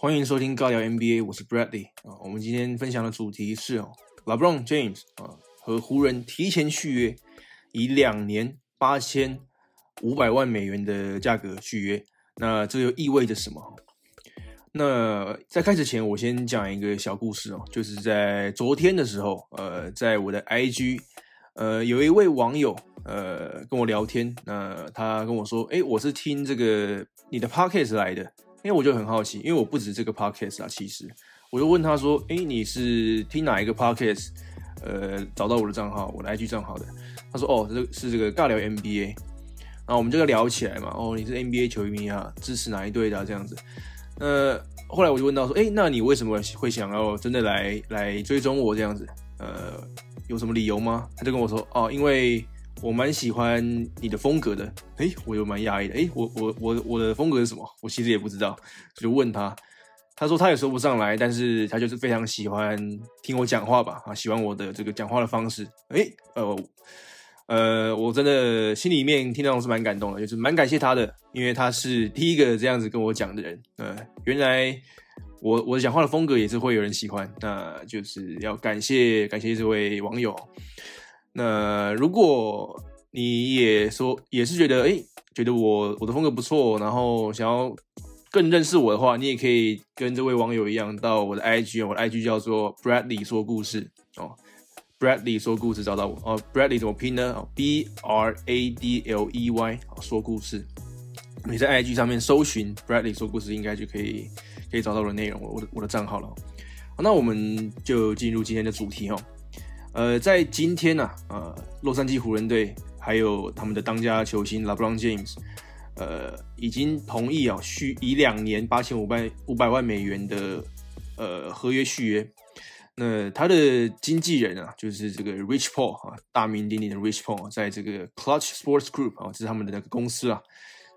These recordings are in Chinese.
欢迎收听尬聊 NBA，我是 Bradley 啊。我们今天分享的主题是哦，LeBron James 啊和湖人提前续约，以两年八千五百万美元的价格续约。那这又意味着什么？那在开始前，我先讲一个小故事哦，就是在昨天的时候，呃，在我的 IG，呃，有一位网友呃跟我聊天，那他跟我说，哎，我是听这个你的 Podcast 来的。因为我就很好奇，因为我不止这个 podcast 啊，其实我就问他说：“哎，你是听哪一个 podcast？呃，找到我的账号，我的 IG 账号的？”他说：“哦，这是这个尬聊 NBA。”然后我们就聊起来嘛。哦，你是 NBA 球迷啊，支持哪一队的这样子？呃，后来我就问到说：“哎，那你为什么会想要真的来来追踪我这样子？呃，有什么理由吗？”他就跟我说：“哦，因为。”我蛮喜欢你的风格的，哎，我又蛮讶异的，哎，我我我我的风格是什么？我其实也不知道，就问他，他说他也说不上来，但是他就是非常喜欢听我讲话吧，啊，喜欢我的这个讲话的方式，哎，呃，呃，我真的心里面听到是蛮感动的，就是蛮感谢他的，因为他是第一个这样子跟我讲的人，呃，原来我我讲话的风格也是会有人喜欢，那就是要感谢感谢这位网友。那如果你也说也是觉得哎，觉得我我的风格不错，然后想要更认识我的话，你也可以跟这位网友一样到我的 IG，我的 IG 叫做 Bradley 说故事哦，Bradley 说故事找到我哦，Bradley 怎么拼呢？B R A D L E Y 说故事，你在 IG 上面搜寻 Bradley 说故事，应该就可以可以找到我的内容，我的我的账号了。好，那我们就进入今天的主题哦。呃，在今天呢，呃，洛杉矶湖人队还有他们的当家球星 LeBron James，呃，已经同意啊续以两年八千五百五百万美元的呃合约续约。那他的经纪人啊，就是这个 Rich Paul 啊，大名鼎鼎的 Rich Paul，在这个 Clutch Sports Group 啊，这是他们的那个公司啊，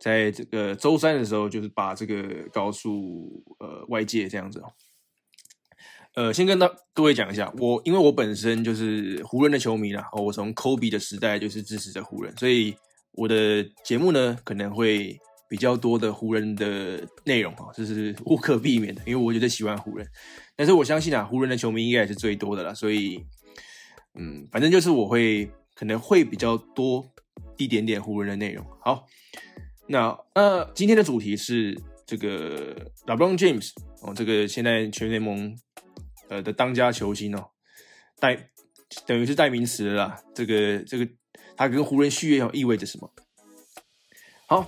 在这个周三的时候，就是把这个告诉呃外界这样子哦。呃，先跟大各位讲一下，我因为我本身就是湖人的球迷啦，哦，我从 Kobe 的时代就是支持着湖人，所以我的节目呢可能会比较多的湖人的内容啊，这是无可避免的，因为我觉得喜欢湖人。但是我相信啊，湖人的球迷应该也是最多的啦，所以嗯，反正就是我会可能会比较多一点点湖人的内容。好，那呃，今天的主题是这个 LeBron James 哦，这个现在全联盟。呃的当家球星哦，代等于是代名词了。这个这个，他跟湖人续约意味着什么？好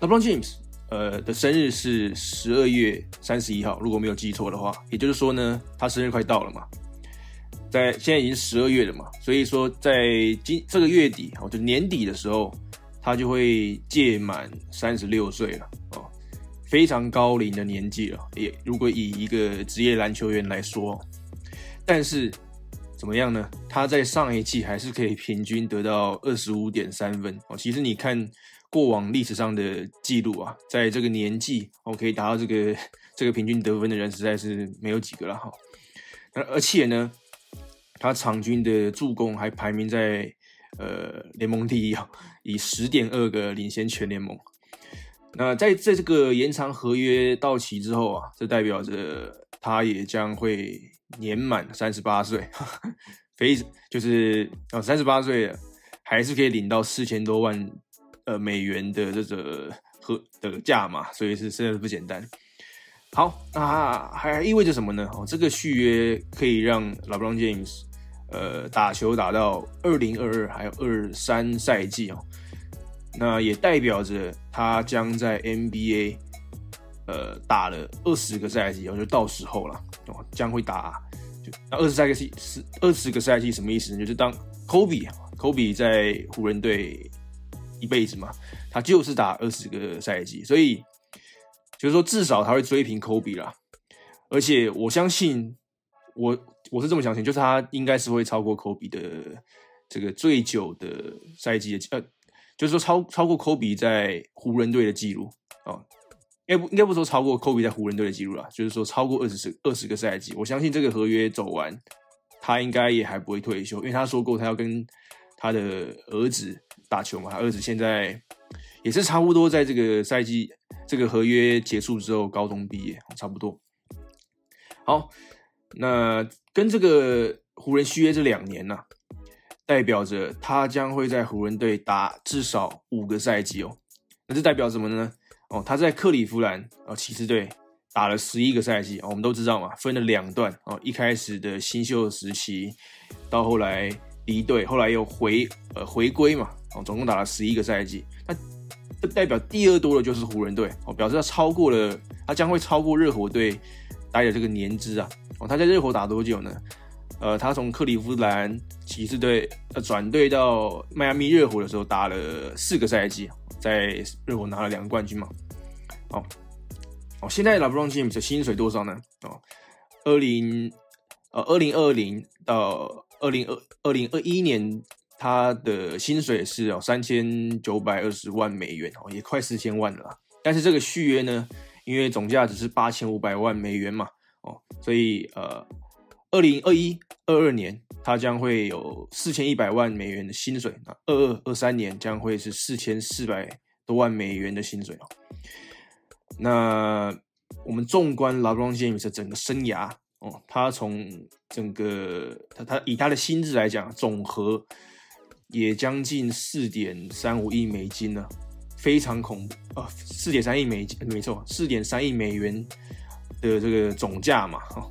，LeBron James 呃的生日是十二月三十一号，如果没有记错的话，也就是说呢，他生日快到了嘛，在现在已经十二月了嘛，所以说在今这个月底哦，就年底的时候，他就会届满三十六岁了哦。非常高龄的年纪了，也如果以一个职业篮球员来说，但是怎么样呢？他在上一季还是可以平均得到二十五点三分哦。其实你看过往历史上的记录啊，在这个年纪哦可以达到这个这个平均得分的人实在是没有几个了哈。那而且呢，他场均的助攻还排名在呃联盟第一啊，以十点二个领先全联盟。那在在这个延长合约到期之后啊，这代表着他也将会年满三十八岁，非就是啊三十八岁还是可以领到四千多万呃美元的这个合的价嘛，所以是真的不简单。好，那还意味着什么呢？哦，这个续约可以让 LeBron James 呃打球打到二零二二还有二三赛季哦。那也代表着他将在 NBA，呃，打了二十个赛季，然后就到时候了哦，将会打就那二十赛季是二十个赛季什么意思呢？就是当 Kobe，Kobe 在湖人队一辈子嘛，他就是打二十个赛季，所以就是说至少他会追平 Kobe 啦。而且我相信，我我是这么相信，就是他应该是会超过 Kobe 的这个最久的赛季的呃。就是说超超过科比在湖人队的记录啊，应该不应该不说超过科比在湖人队的记录啦，就是说超过二十二十个赛季，我相信这个合约走完，他应该也还不会退休，因为他说过他要跟他的儿子打球嘛，他儿子现在也是差不多在这个赛季这个合约结束之后高中毕业，差不多。好，那跟这个湖人续约这两年呢，代表着他将会在湖人队打至少五个赛季哦。那这代表什么呢？哦，他在克利夫兰啊骑士队打了十一个赛季我们都知道嘛，分了两段哦，一开始的新秀时期，到后来离队，后来又回呃回归嘛，哦，总共打了十一个赛季。那这代表第二多的就是湖人队哦，表示他超过了，他将会超过热火队待的这个年资啊。哦，他在热火打多久呢？呃，他从克利夫兰骑士队呃转队到迈阿密热火的时候打了四个赛季。在热火拿了两个冠军嘛？哦哦，现在 LeBron James 的薪水多少呢？哦，二零呃二零二零到二零二二零二一年，他的薪水是哦三千九百二十万美元哦，也快四千万了。但是这个续约呢，因为总价只是八千五百万美元嘛，哦，所以呃二零二一二二年。他将会有四千一百万美元的薪水，那二二二三年将会是四千四百多万美元的薪水哦。那我们纵观 LeBron James 的整个生涯哦，他从整个他他以他的薪资来讲，总和也将近四点三五亿美金呢，非常恐怖啊！四点三亿美金，没错，四点三亿美元的这个总价嘛，哈。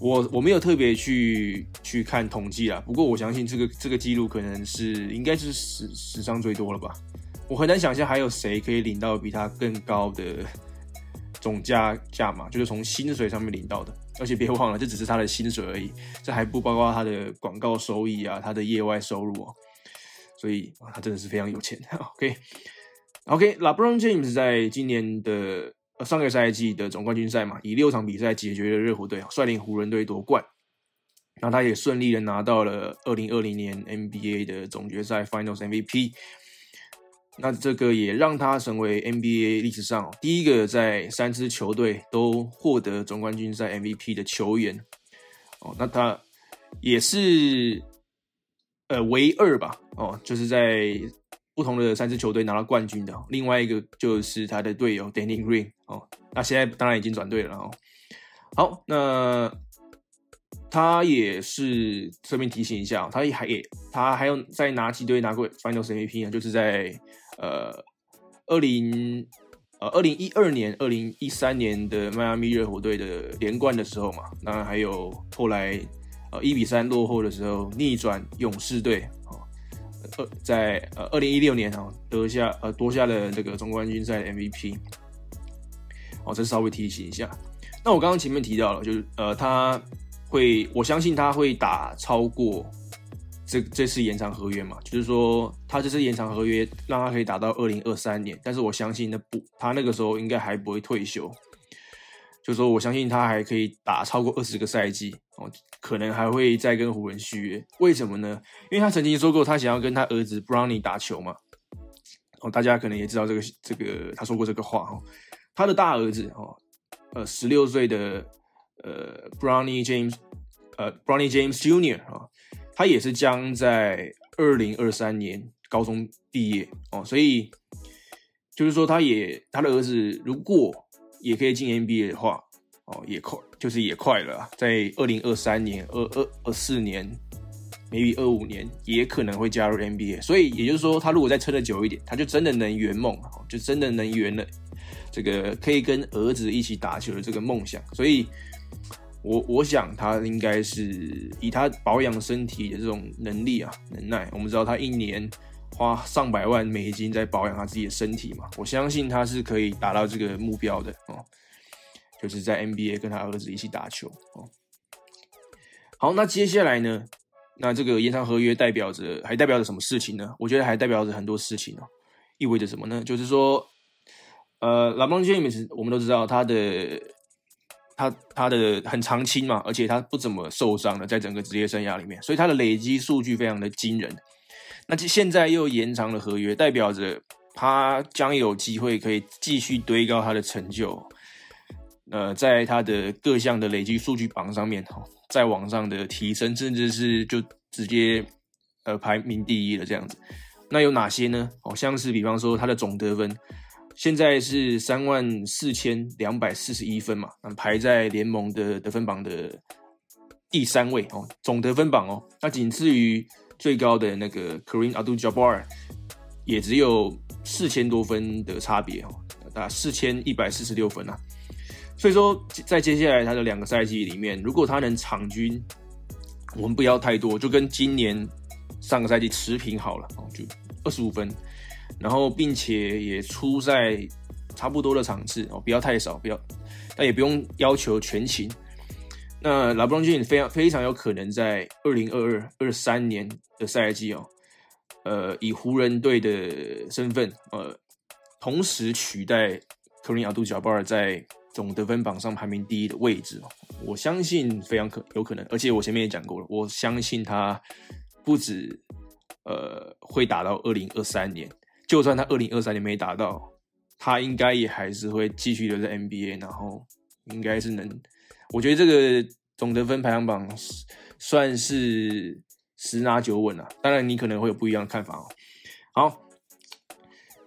我我没有特别去去看统计啦，不过我相信这个这个记录可能是应该是史史上最多了吧。我很难想象还有谁可以领到比他更高的总价价码，就是从薪水上面领到的。而且别忘了，这只是他的薪水而已，这还不包括他的广告收益啊，他的业外收入哦。所以啊，他真的是非常有钱。OK，OK，LeBron James 在今年的。上个赛季的总冠军赛嘛，以六场比赛解决了热火队，率领湖人队夺冠。那他也顺利的拿到了二零二零年 NBA 的总决赛 Finals MVP。那这个也让他成为 NBA 历史上第一个在三支球队都获得总冠军赛 MVP 的球员。哦，那他也是呃唯二吧？哦，就是在。不同的三支球队拿到冠军的，另外一个就是他的队友 Danny Green 哦，那现在当然已经转队了哦。好，那他也是顺便提醒一下，他也还也他还有在哪几队拿过 Finals MVP 呢？就是在呃二零呃二零一二年、二零一三年的迈阿密热火队的连冠的时候嘛，那还有后来呃一比三落后的时候逆转勇士队。呃，在呃二零一六年啊，得下呃夺下了这个总冠军赛 MVP，哦，这稍微提醒一下。那我刚刚前面提到了，就是呃他会，我相信他会打超过这这次延长合约嘛，就是说他这次延长合约让他可以打到二零二三年，但是我相信那不，他那个时候应该还不会退休。就说我相信他还可以打超过二十个赛季哦，可能还会再跟湖人续约。为什么呢？因为他曾经说过他想要跟他儿子 Brownie 打球嘛。哦，大家可能也知道这个这个他说过这个话哦。他的大儿子哦，呃，十六岁的呃 Brownie James，呃 Brownie James Junior 啊，他也是将在二零二三年高中毕业哦，所以就是说他也他的儿子如果也可以进 NBA 的话，哦，也快，就是也快了，在二零二三年、二二二四年，maybe 二五年，也可能会加入 NBA。所以也就是说，他如果再撑得久一点，他就真的能圆梦，就真的能圆了这个可以跟儿子一起打球的这个梦想。所以，我我想他应该是以他保养身体的这种能力啊、能耐，我们知道他一年。花上百万美金在保养他自己的身体嘛，我相信他是可以达到这个目标的哦，就是在 NBA 跟他儿子一起打球哦。好，那接下来呢？那这个延长合约代表着还代表着什么事情呢？我觉得还代表着很多事情哦。意味着什么呢？就是说，呃，LeBron James 我们都知道他的他他的很长青嘛，而且他不怎么受伤的，在整个职业生涯里面，所以他的累积数据非常的惊人。那现在又延长了合约，代表着他将有机会可以继续堆高他的成就，呃，在他的各项的累积数据榜上面哈，在网上的提升，甚至是就直接呃排名第一了这样子。那有哪些呢？哦，像是比方说他的总得分，现在是三万四千两百四十一分嘛，那排在联盟的得分榜的第三位哦，总得分榜哦，那仅次于最高的那个 Kareem Abdul-Jabbar，也只有四千多分的差别哦，打四千一百四十六分啊。所以说，在接下来他的两个赛季里面，如果他能场均，我们不要太多，就跟今年上个赛季持平好了哦，就二十五分，然后并且也出在差不多的场次哦，不要太少，不要，但也不用要求全勤。那 LeBron James 非常非常有可能在二零二二二三年的赛季哦，呃，以湖人队的身份，呃，同时取代 Kareem a b d u l j a b a r 在总得分榜上排名第一的位置哦，我相信非常可有可能，而且我前面也讲过了，我相信他不止呃会打到二零二三年，就算他二零二三年没打到，他应该也还是会继续留在 NBA，然后应该是能，我觉得这个总得分排行榜算是十拿九稳了。当然你可能会有不一样的看法哦。好，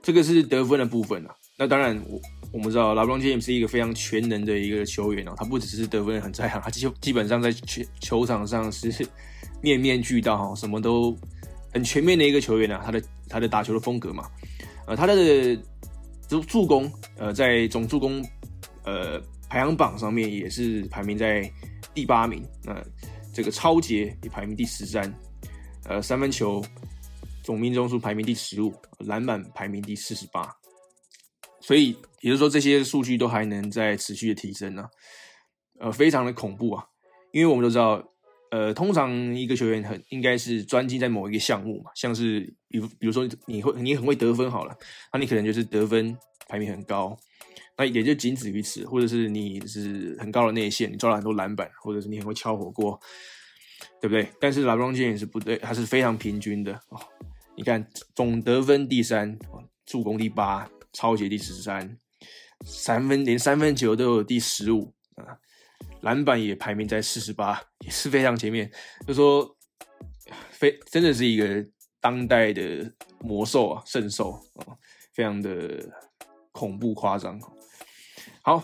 这个是得分的部分了。那当然我。我们知道，LeBron James 是一个非常全能的一个球员哦，他不只是得分很在行，他基基本上在球球场上是面面俱到哈，什么都很全面的一个球员啊。他的他的打球的风格嘛，呃，他的助助攻，呃，在总助攻呃排行榜上面也是排名在第八名。那这个超节也排名第十三，呃，三分球总命中数排名第十五，篮板排名第四十八。所以，也就是说，这些数据都还能在持续的提升呢，呃，非常的恐怖啊！因为我们都知道，呃，通常一个球员很应该是专精在某一个项目嘛，像是比如，比如说你会你很会得分好了，那你可能就是得分排名很高，那也就仅止于此，或者是你是很高的内线，你抓了很多篮板，或者是你很会敲火锅，对不对？但是拉布朗也是不对，他是非常平均的哦。你看总得分第三，助攻第八。超级第十三，三分连三分球都有第十五啊，篮板也排名在四十八，也是非常前面。就说非真的是一个当代的魔兽啊，圣兽啊，非常的恐怖夸张。好，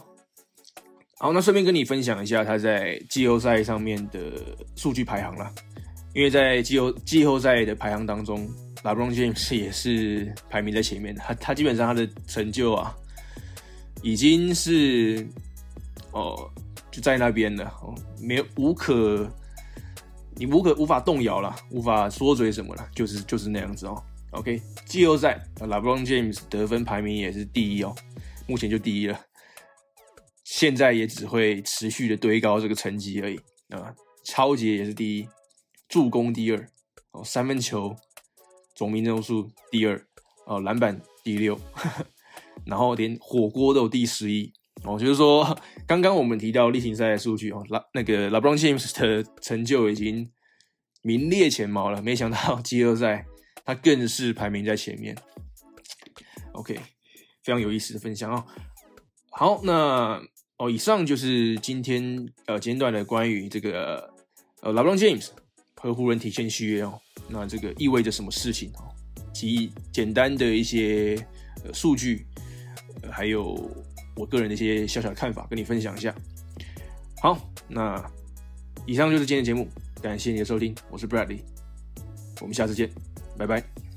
好，那顺便跟你分享一下他在季后赛上面的数据排行了，因为在季后季后赛的排行当中。LeBron James 也是排名在前面的，他他基本上他的成就啊，已经是哦就在那边了哦，没有无可你无可无法动摇了，无法说嘴什么了，就是就是那样子哦。OK，季后赛 LeBron James 得分排名也是第一哦，目前就第一了，现在也只会持续的堆高这个成绩而已啊。超级也是第一，助攻第二哦，三分球。总命中数第二，哦，篮板第六，然后连火锅都有第十一。哦，就是说，刚刚我们提到例行赛的数据哦，拉那个 LeBron James 的成就已经名列前茅了。没想到季后赛他更是排名在前面。OK，非常有意思的分享哦。好，那哦，以上就是今天呃简短的关于这个呃 LeBron James 和湖人体现续约哦。那这个意味着什么事情哦？及简单的一些呃数据，还有我个人的一些小小的看法，跟你分享一下。好，那以上就是今天的节目，感谢你的收听，我是 Bradley，我们下次见，拜拜。